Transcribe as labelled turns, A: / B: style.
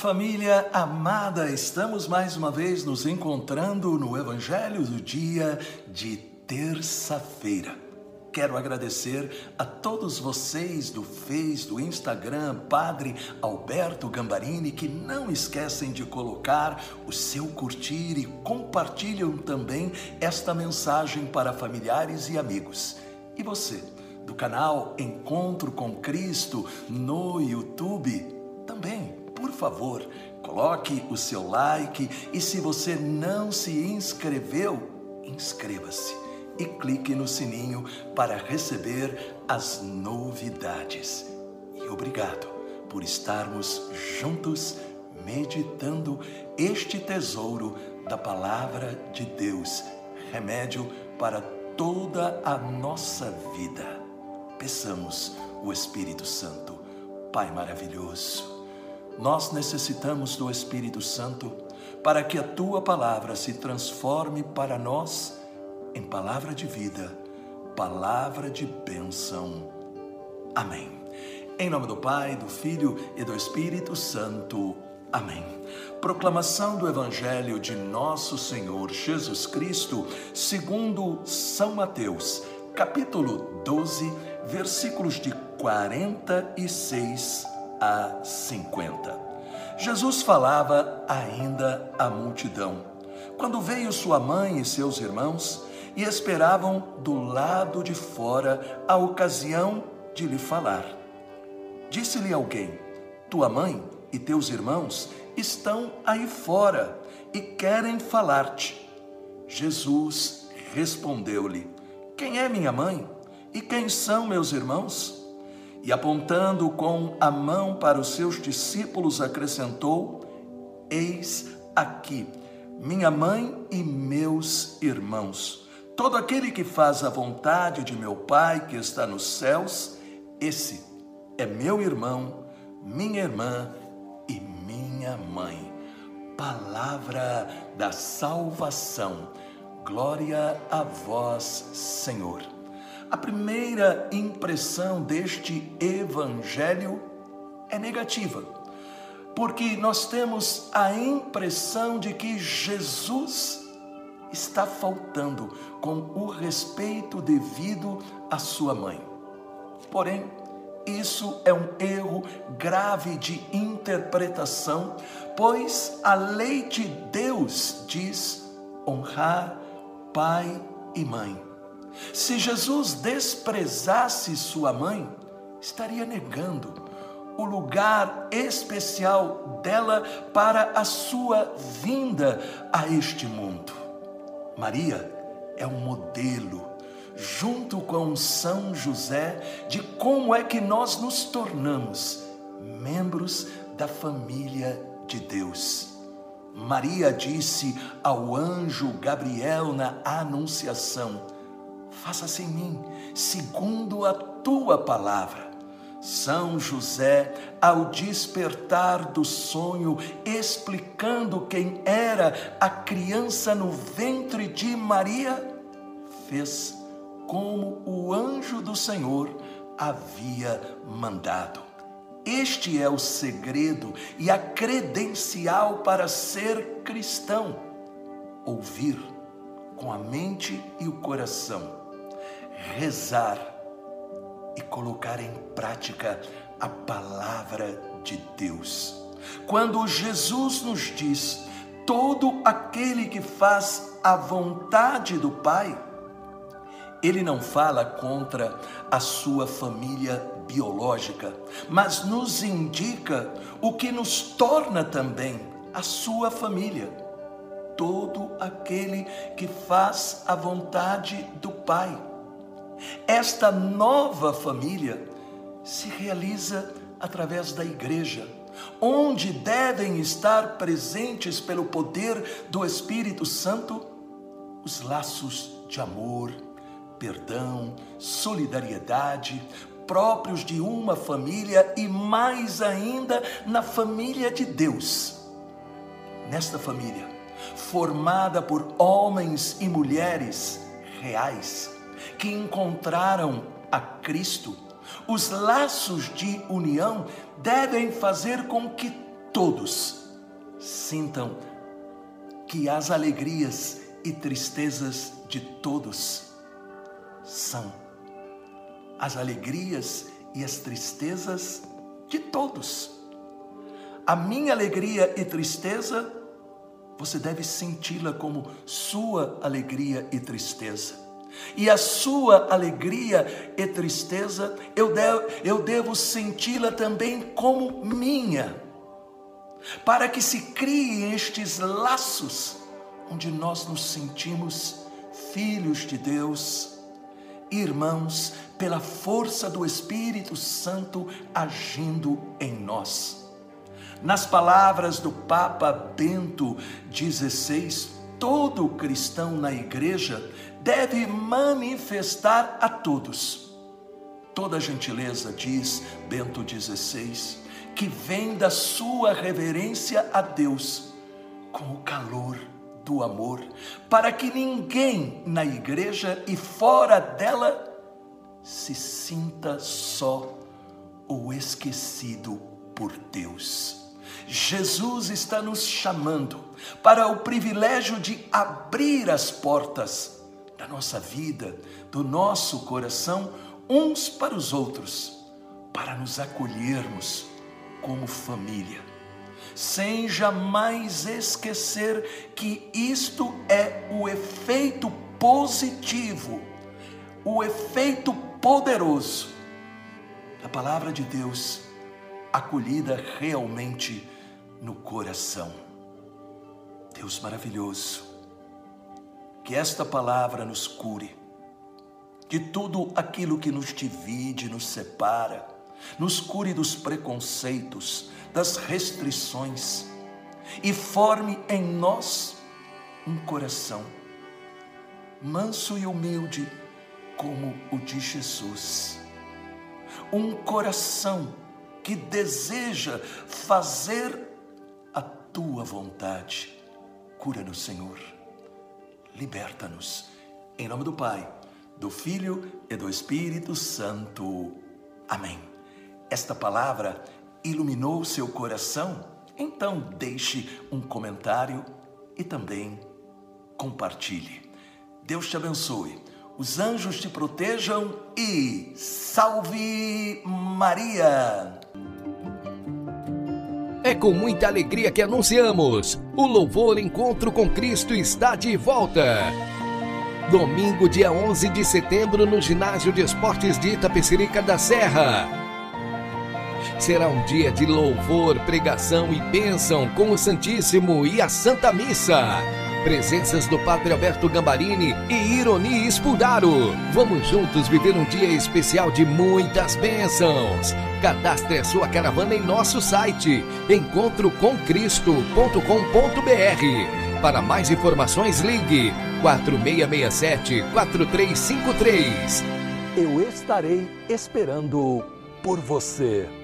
A: família amada, estamos mais uma vez nos encontrando no Evangelho do dia de terça-feira. Quero agradecer a todos vocês do Face, do Instagram, Padre Alberto Gambarini, que não esquecem de colocar o seu curtir e compartilham também esta mensagem para familiares e amigos. E você, do canal Encontro com Cristo no YouTube, também favor, coloque o seu like e se você não se inscreveu, inscreva-se e clique no sininho para receber as novidades. E obrigado por estarmos juntos meditando este tesouro da palavra de Deus, remédio para toda a nossa vida. Peçamos o Espírito Santo, Pai maravilhoso nós necessitamos do Espírito Santo para que a tua palavra se transforme para nós em palavra de vida, palavra de bênção. Amém. Em nome do Pai, do Filho e do Espírito Santo. Amém. Proclamação do Evangelho de Nosso Senhor Jesus Cristo, segundo São Mateus, capítulo 12, versículos de 46 a 50. Jesus falava ainda à multidão, quando veio sua mãe e seus irmãos e esperavam do lado de fora a ocasião de lhe falar. Disse-lhe alguém: Tua mãe e teus irmãos estão aí fora e querem falar-te. Jesus respondeu-lhe: Quem é minha mãe e quem são meus irmãos? E apontando com a mão para os seus discípulos, acrescentou: Eis aqui minha mãe e meus irmãos. Todo aquele que faz a vontade de meu Pai que está nos céus, esse é meu irmão, minha irmã e minha mãe. Palavra da salvação. Glória a vós, Senhor. A primeira impressão deste evangelho é negativa, porque nós temos a impressão de que Jesus está faltando com o respeito devido à sua mãe. Porém, isso é um erro grave de interpretação, pois a lei de Deus diz honrar pai e mãe. Se Jesus desprezasse sua mãe, estaria negando o lugar especial dela para a sua vinda a este mundo. Maria é um modelo, junto com São José, de como é que nós nos tornamos membros da família de Deus. Maria disse ao anjo Gabriel na Anunciação: faça-se em mim, segundo a tua palavra. São José, ao despertar do sonho, explicando quem era a criança no ventre de Maria, fez como o anjo do Senhor havia mandado. Este é o segredo e a credencial para ser cristão: ouvir com a mente e o coração rezar e colocar em prática a palavra de Deus. Quando Jesus nos diz: todo aquele que faz a vontade do Pai, ele não fala contra a sua família biológica, mas nos indica o que nos torna também a sua família. Todo aquele que faz a vontade do Pai. Esta nova família se realiza através da igreja, onde devem estar presentes pelo poder do Espírito Santo os laços de amor, perdão, solidariedade, próprios de uma família e mais ainda na família de Deus. Nesta família, formada por homens e mulheres reais, que encontraram a Cristo, os laços de união devem fazer com que todos sintam que as alegrias e tristezas de todos são as alegrias e as tristezas de todos. A minha alegria e tristeza, você deve senti-la como sua alegria e tristeza. E a sua alegria e tristeza, eu devo, eu devo senti-la também como minha, para que se criem estes laços onde nós nos sentimos filhos de Deus, irmãos, pela força do Espírito Santo agindo em nós. Nas palavras do Papa Bento XVI, todo cristão na igreja deve manifestar a todos toda gentileza, diz Bento XVI, que vem da sua reverência a Deus, com o calor do amor, para que ninguém na igreja e fora dela se sinta só ou esquecido por Deus. Jesus está nos chamando para o privilégio de abrir as portas da nossa vida, do nosso coração, uns para os outros, para nos acolhermos como família, sem jamais esquecer que isto é o efeito positivo, o efeito poderoso da palavra de Deus acolhida realmente no coração. Deus maravilhoso, que esta palavra nos cure de tudo aquilo que nos divide, nos separa, nos cure dos preconceitos, das restrições e forme em nós um coração manso e humilde como o de Jesus. Um coração que deseja fazer tua vontade. Cura-nos, Senhor. Liberta-nos. Em nome do Pai, do Filho e do Espírito Santo. Amém. Esta palavra iluminou seu coração? Então deixe um comentário e também compartilhe. Deus te abençoe os anjos te protejam e salve Maria!
B: É com muita alegria que anunciamos: o Louvor Encontro com Cristo está de volta. Domingo, dia 11 de setembro, no Ginásio de Esportes de Itapecerica da Serra. Será um dia de louvor, pregação e bênção com o Santíssimo e a Santa Missa Presenças do Padre Alberto Gambarini e Ironi Espudaro. Vamos juntos viver um dia especial de muitas bênçãos. Cadastre a sua caravana em nosso site encontrocomcristo.com.br. Para mais informações, ligue 4667 4353.
A: Eu estarei esperando por você.